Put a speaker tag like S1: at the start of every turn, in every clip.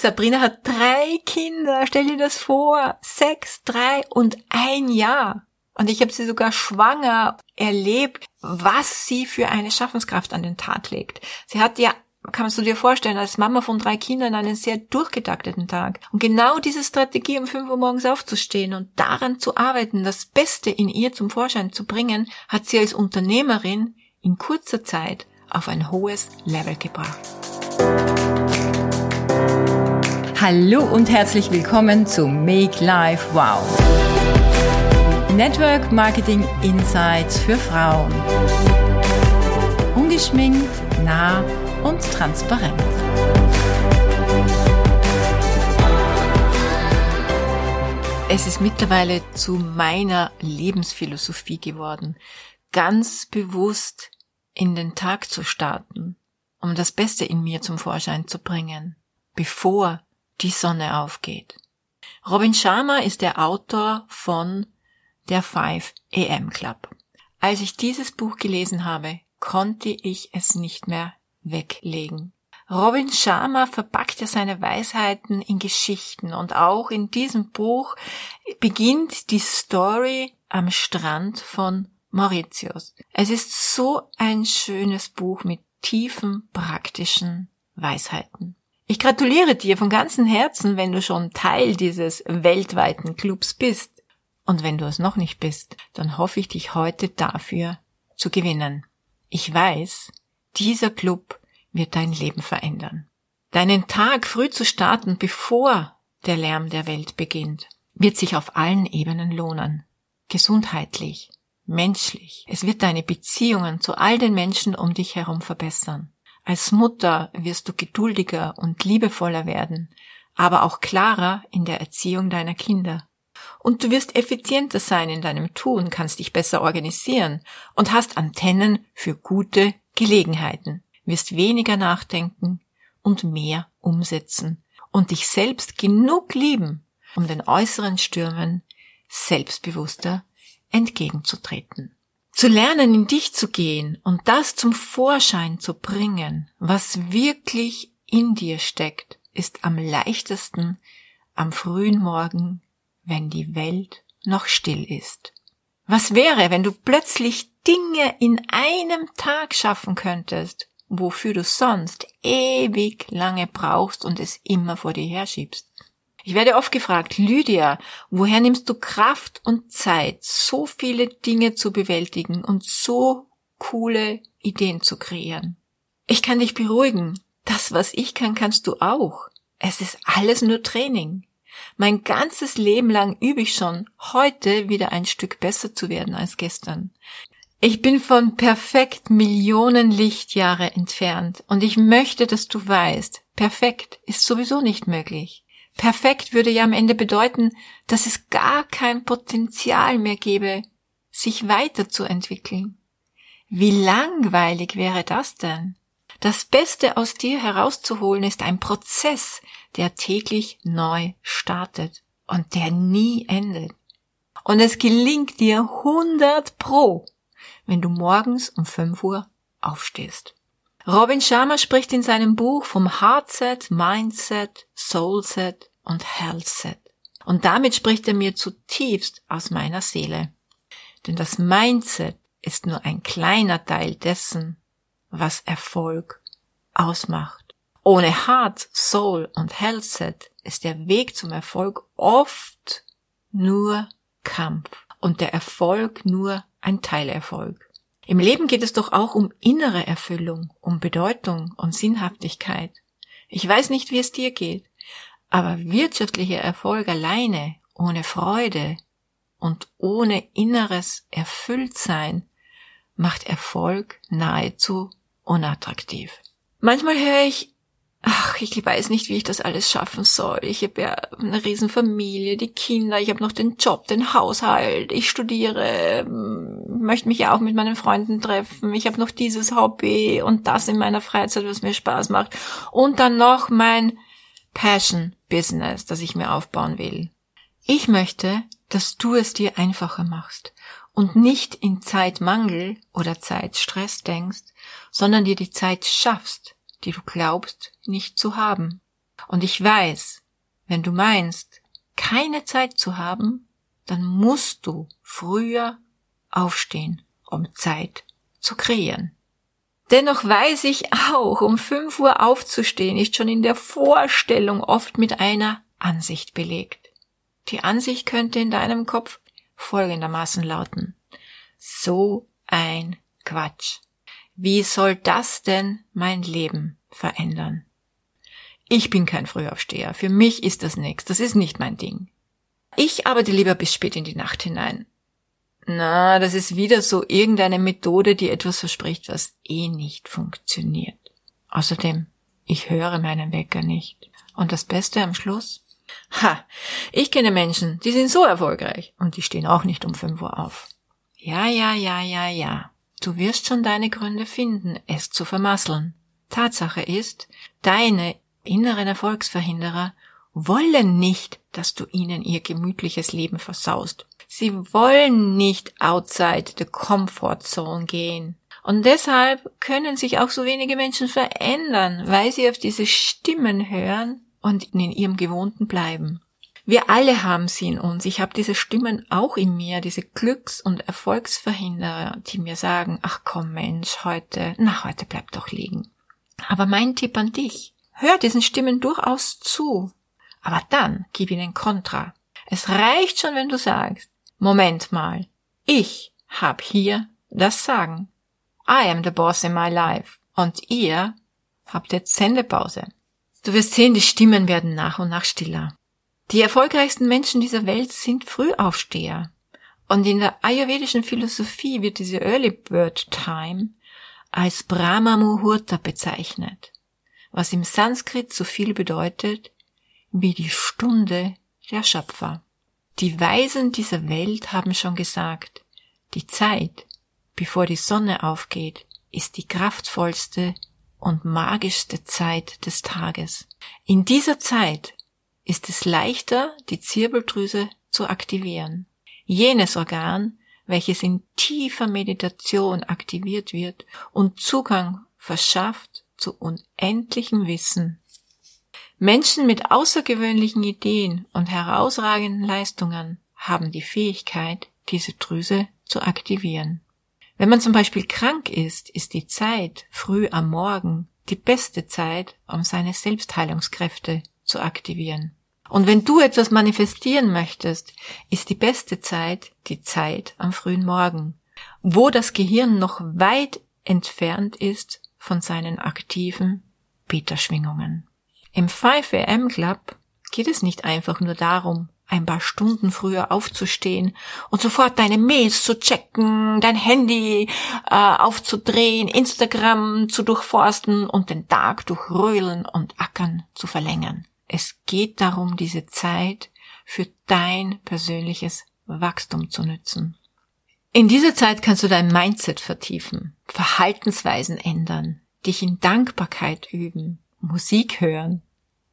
S1: Sabrina hat drei Kinder, stell dir das vor, sechs, drei und ein Jahr. Und ich habe sie sogar schwanger erlebt, was sie für eine Schaffenskraft an den Tag legt. Sie hat ja kannst du dir vorstellen, als Mama von drei Kindern einen sehr durchgetakteten Tag. Und genau diese Strategie, um fünf Uhr morgens aufzustehen und daran zu arbeiten, das Beste in ihr zum Vorschein zu bringen, hat sie als Unternehmerin in kurzer Zeit auf ein hohes Level gebracht. Hallo und herzlich willkommen zu Make Life Wow. Network Marketing Insights für Frauen. Ungeschminkt, nah und transparent. Es ist mittlerweile zu meiner Lebensphilosophie geworden, ganz bewusst in den Tag zu starten, um das Beste in mir zum Vorschein zu bringen, bevor die Sonne aufgeht. Robin Sharma ist der Autor von der 5 AM Club. Als ich dieses Buch gelesen habe, konnte ich es nicht mehr weglegen. Robin Sharma verpackt ja seine Weisheiten in Geschichten und auch in diesem Buch beginnt die Story am Strand von Mauritius. Es ist so ein schönes Buch mit tiefen praktischen Weisheiten. Ich gratuliere dir von ganzem Herzen, wenn du schon Teil dieses weltweiten Clubs bist. Und wenn du es noch nicht bist, dann hoffe ich dich heute dafür zu gewinnen. Ich weiß, dieser Club wird dein Leben verändern. Deinen Tag früh zu starten, bevor der Lärm der Welt beginnt, wird sich auf allen Ebenen lohnen. Gesundheitlich, menschlich. Es wird deine Beziehungen zu all den Menschen um dich herum verbessern. Als Mutter wirst du geduldiger und liebevoller werden, aber auch klarer in der Erziehung deiner Kinder. Und du wirst effizienter sein in deinem Tun, kannst dich besser organisieren und hast Antennen für gute Gelegenheiten, wirst weniger nachdenken und mehr umsetzen und dich selbst genug lieben, um den äußeren Stürmen selbstbewusster entgegenzutreten. Zu lernen, in dich zu gehen und das zum Vorschein zu bringen, was wirklich in dir steckt, ist am leichtesten am frühen Morgen, wenn die Welt noch still ist. Was wäre, wenn du plötzlich Dinge in einem Tag schaffen könntest, wofür du sonst ewig lange brauchst und es immer vor dir herschiebst? Ich werde oft gefragt, Lydia, woher nimmst du Kraft und Zeit, so viele Dinge zu bewältigen und so coole Ideen zu kreieren? Ich kann dich beruhigen. Das, was ich kann, kannst du auch. Es ist alles nur Training. Mein ganzes Leben lang übe ich schon, heute wieder ein Stück besser zu werden als gestern. Ich bin von perfekt Millionen Lichtjahre entfernt und ich möchte, dass du weißt, perfekt ist sowieso nicht möglich. Perfekt würde ja am Ende bedeuten, dass es gar kein Potenzial mehr gäbe, sich weiterzuentwickeln. Wie langweilig wäre das denn? Das Beste aus dir herauszuholen ist ein Prozess, der täglich neu startet und der nie endet. Und es gelingt dir 100 pro, wenn du morgens um 5 Uhr aufstehst. Robin Sharma spricht in seinem Buch vom Heartset, Mindset, Soulset und Healthset. Und damit spricht er mir zutiefst aus meiner Seele. Denn das Mindset ist nur ein kleiner Teil dessen, was Erfolg ausmacht. Ohne Heart, Soul und Healthset ist der Weg zum Erfolg oft nur Kampf und der Erfolg nur ein Teilerfolg. Im Leben geht es doch auch um innere Erfüllung, um Bedeutung und Sinnhaftigkeit. Ich weiß nicht, wie es dir geht, aber wirtschaftlicher Erfolg alleine, ohne Freude und ohne inneres Erfülltsein, macht Erfolg nahezu unattraktiv. Manchmal höre ich ach, ich weiß nicht, wie ich das alles schaffen soll. Ich habe ja eine Riesenfamilie, die Kinder, ich habe noch den Job, den Haushalt, ich studiere, möchte mich ja auch mit meinen Freunden treffen, ich habe noch dieses Hobby und das in meiner Freizeit, was mir Spaß macht. Und dann noch mein Passion-Business, das ich mir aufbauen will. Ich möchte, dass du es dir einfacher machst und nicht in Zeitmangel oder Zeitstress denkst, sondern dir die Zeit schaffst, die du glaubst nicht zu haben. Und ich weiß, wenn du meinst, keine Zeit zu haben, dann musst du früher aufstehen, um Zeit zu kreieren. Dennoch weiß ich auch, um fünf Uhr aufzustehen, ist schon in der Vorstellung oft mit einer Ansicht belegt. Die Ansicht könnte in deinem Kopf folgendermaßen lauten. So ein Quatsch. Wie soll das denn mein Leben verändern? Ich bin kein Frühaufsteher. Für mich ist das nichts. Das ist nicht mein Ding. Ich arbeite lieber bis spät in die Nacht hinein. Na, das ist wieder so irgendeine Methode, die etwas verspricht, was eh nicht funktioniert. Außerdem, ich höre meinen Wecker nicht. Und das Beste am Schluss? Ha, ich kenne Menschen, die sind so erfolgreich und die stehen auch nicht um 5 Uhr auf. Ja, ja, ja, ja, ja. Du wirst schon deine Gründe finden, es zu vermasseln. Tatsache ist, deine inneren Erfolgsverhinderer wollen nicht, dass du ihnen ihr gemütliches Leben versaust. Sie wollen nicht outside the comfort zone gehen. Und deshalb können sich auch so wenige Menschen verändern, weil sie auf diese Stimmen hören und in ihrem Gewohnten bleiben. Wir alle haben sie in uns. Ich habe diese Stimmen auch in mir, diese Glücks- und Erfolgsverhinderer, die mir sagen, ach komm Mensch, heute, na heute bleib doch liegen. Aber mein Tipp an dich, hör diesen Stimmen durchaus zu. Aber dann gib ihnen Kontra. Es reicht schon, wenn du sagst, Moment mal, ich hab hier das Sagen. I am the boss in my life. Und ihr habt jetzt Sendepause. Du wirst sehen, die Stimmen werden nach und nach stiller. Die erfolgreichsten Menschen dieser Welt sind Frühaufsteher. Und in der ayurvedischen Philosophie wird diese Early Bird Time als Brahma Muhurta bezeichnet, was im Sanskrit so viel bedeutet wie die Stunde der Schöpfer. Die Weisen dieser Welt haben schon gesagt, die Zeit, bevor die Sonne aufgeht, ist die kraftvollste und magischste Zeit des Tages. In dieser Zeit ist es leichter, die Zirbeldrüse zu aktivieren. Jenes Organ, welches in tiefer Meditation aktiviert wird und Zugang verschafft zu unendlichem Wissen Menschen mit außergewöhnlichen Ideen und herausragenden Leistungen haben die Fähigkeit, diese Drüse zu aktivieren. Wenn man zum Beispiel krank ist, ist die Zeit früh am Morgen die beste Zeit, um seine Selbstheilungskräfte zu aktivieren. Und wenn du etwas manifestieren möchtest, ist die beste Zeit die Zeit am frühen Morgen, wo das Gehirn noch weit entfernt ist von seinen aktiven Beta-Schwingungen. Im 5 am Club geht es nicht einfach nur darum, ein paar Stunden früher aufzustehen und sofort deine Mails zu checken, dein Handy äh, aufzudrehen, Instagram zu durchforsten und den Tag durch Röhlen und Ackern zu verlängern. Es geht darum, diese Zeit für dein persönliches Wachstum zu nützen. In dieser Zeit kannst du dein Mindset vertiefen, Verhaltensweisen ändern, dich in Dankbarkeit üben, Musik hören,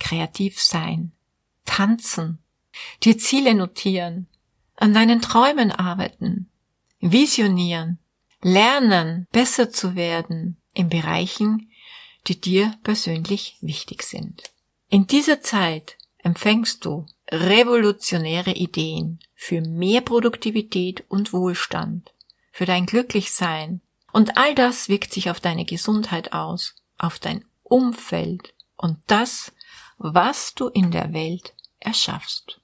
S1: kreativ sein, tanzen, dir Ziele notieren, an deinen Träumen arbeiten, visionieren, lernen, besser zu werden in Bereichen, die dir persönlich wichtig sind. In dieser Zeit empfängst du revolutionäre Ideen für mehr Produktivität und Wohlstand, für dein Glücklichsein, und all das wirkt sich auf deine Gesundheit aus, auf dein Umfeld und das, was du in der Welt erschaffst.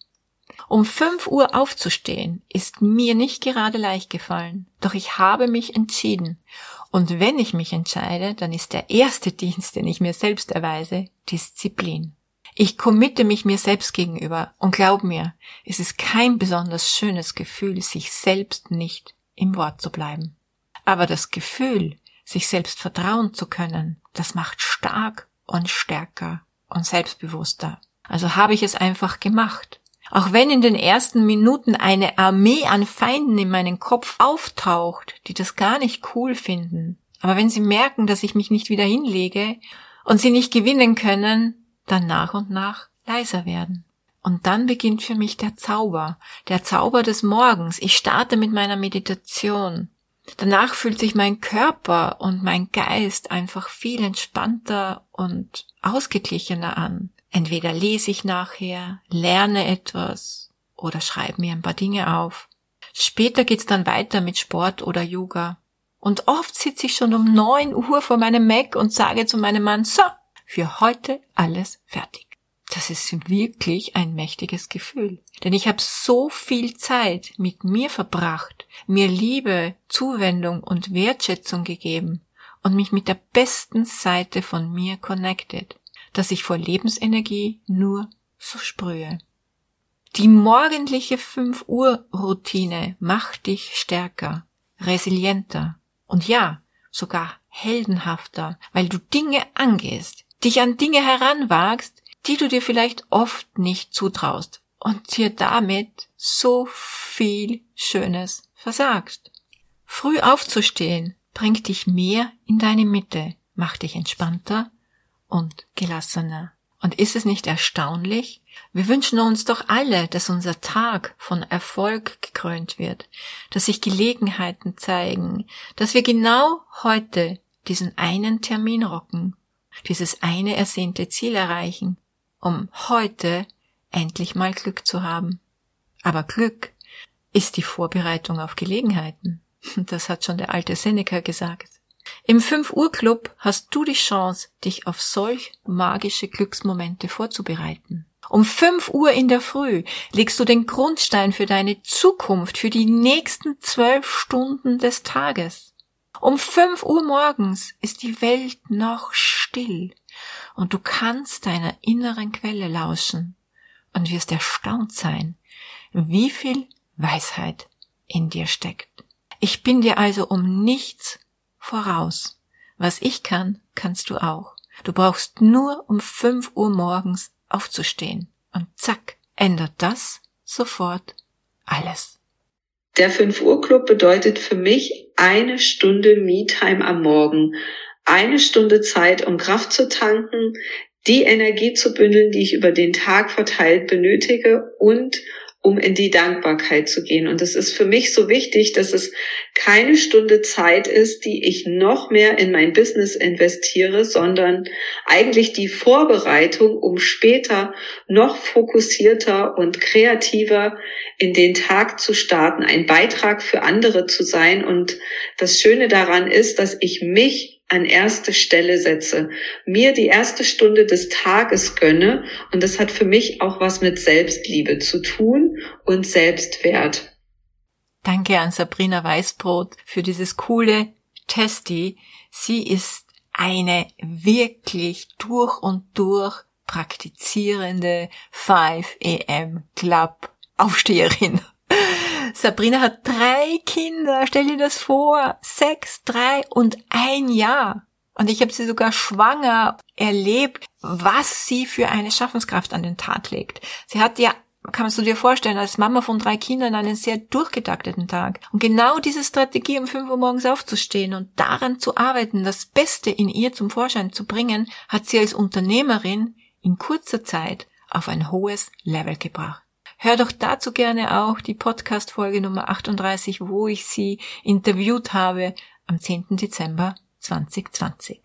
S1: Um fünf Uhr aufzustehen ist mir nicht gerade leicht gefallen, doch ich habe mich entschieden. Und wenn ich mich entscheide, dann ist der erste Dienst, den ich mir selbst erweise, Disziplin. Ich committe mich mir selbst gegenüber und glaub mir, es ist kein besonders schönes Gefühl, sich selbst nicht im Wort zu bleiben. Aber das Gefühl, sich selbst vertrauen zu können, das macht stark und stärker und selbstbewusster. Also habe ich es einfach gemacht. Auch wenn in den ersten Minuten eine Armee an Feinden in meinen Kopf auftaucht, die das gar nicht cool finden, aber wenn sie merken, dass ich mich nicht wieder hinlege und sie nicht gewinnen können, dann nach und nach leiser werden. Und dann beginnt für mich der Zauber, der Zauber des Morgens. Ich starte mit meiner Meditation. Danach fühlt sich mein Körper und mein Geist einfach viel entspannter und ausgeglichener an. Entweder lese ich nachher, lerne etwas oder schreibe mir ein paar Dinge auf. Später geht's dann weiter mit Sport oder Yoga. Und oft sitze ich schon um neun Uhr vor meinem Mac und sage zu meinem Mann, so, für heute alles fertig. Das ist wirklich ein mächtiges Gefühl. Denn ich habe so viel Zeit mit mir verbracht, mir Liebe, Zuwendung und Wertschätzung gegeben und mich mit der besten Seite von mir connected, dass ich vor Lebensenergie nur so sprühe. Die morgendliche 5 Uhr Routine macht dich stärker, resilienter und ja, sogar heldenhafter, weil du Dinge angehst, dich an Dinge heranwagst, die du dir vielleicht oft nicht zutraust und dir damit so viel Schönes versagst. Früh aufzustehen bringt dich mehr in deine Mitte, macht dich entspannter und gelassener. Und ist es nicht erstaunlich? Wir wünschen uns doch alle, dass unser Tag von Erfolg gekrönt wird, dass sich Gelegenheiten zeigen, dass wir genau heute diesen einen Termin rocken, dieses eine ersehnte Ziel erreichen um heute endlich mal Glück zu haben. Aber Glück ist die Vorbereitung auf Gelegenheiten. Das hat schon der alte Seneca gesagt. Im 5 Uhr Club hast du die Chance, dich auf solch magische Glücksmomente vorzubereiten. Um 5 Uhr in der Früh legst du den Grundstein für deine Zukunft, für die nächsten zwölf Stunden des Tages. Um 5 Uhr morgens ist die Welt noch still und du kannst deiner inneren Quelle lauschen und wirst erstaunt sein, wie viel Weisheit in dir steckt. Ich bin dir also um nichts voraus. Was ich kann, kannst du auch. Du brauchst nur um fünf Uhr morgens aufzustehen und zack, ändert das sofort alles.
S2: Der 5 Uhr Club bedeutet für mich eine Stunde Me-Time am Morgen eine Stunde Zeit, um Kraft zu tanken, die Energie zu bündeln, die ich über den Tag verteilt benötige und um in die Dankbarkeit zu gehen. Und es ist für mich so wichtig, dass es keine Stunde Zeit ist, die ich noch mehr in mein Business investiere, sondern eigentlich die Vorbereitung, um später noch fokussierter und kreativer in den Tag zu starten, ein Beitrag für andere zu sein. Und das Schöne daran ist, dass ich mich an erste Stelle setze, mir die erste Stunde des Tages gönne und das hat für mich auch was mit Selbstliebe zu tun und Selbstwert.
S1: Danke an Sabrina Weißbrot für dieses coole Testi. Sie ist eine wirklich durch und durch praktizierende 5 AM Club Aufsteherin. Sabrina hat drei Kinder, stell dir das vor. Sechs, drei und ein Jahr. Und ich habe sie sogar schwanger erlebt, was sie für eine Schaffenskraft an den Tag legt. Sie hat ja, kannst du dir vorstellen, als Mama von drei Kindern einen sehr durchgetakteten Tag. Und genau diese Strategie, um fünf Uhr morgens aufzustehen und daran zu arbeiten, das Beste in ihr zum Vorschein zu bringen, hat sie als Unternehmerin in kurzer Zeit auf ein hohes Level gebracht. Hör doch dazu gerne auch die Podcast-Folge Nummer 38, wo ich sie interviewt habe am 10. Dezember 2020.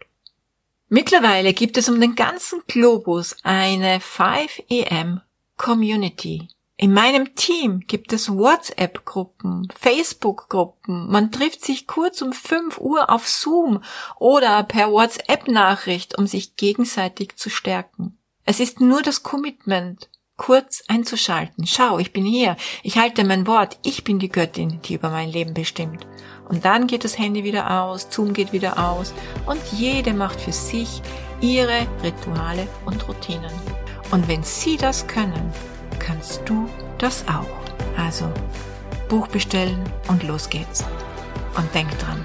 S1: Mittlerweile gibt es um den ganzen Globus eine 5EM Community. In meinem Team gibt es WhatsApp-Gruppen, Facebook-Gruppen. Man trifft sich kurz um 5 Uhr auf Zoom oder per WhatsApp-Nachricht, um sich gegenseitig zu stärken. Es ist nur das Commitment kurz einzuschalten. Schau, ich bin hier. Ich halte mein Wort. Ich bin die Göttin, die über mein Leben bestimmt. Und dann geht das Handy wieder aus, Zoom geht wieder aus und jede macht für sich ihre Rituale und Routinen. Und wenn sie das können, kannst du das auch. Also Buch bestellen und los geht's. Und denk dran,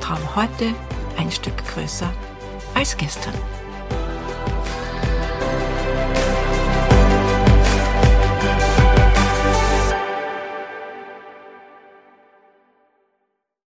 S1: Traum heute ein Stück größer als gestern.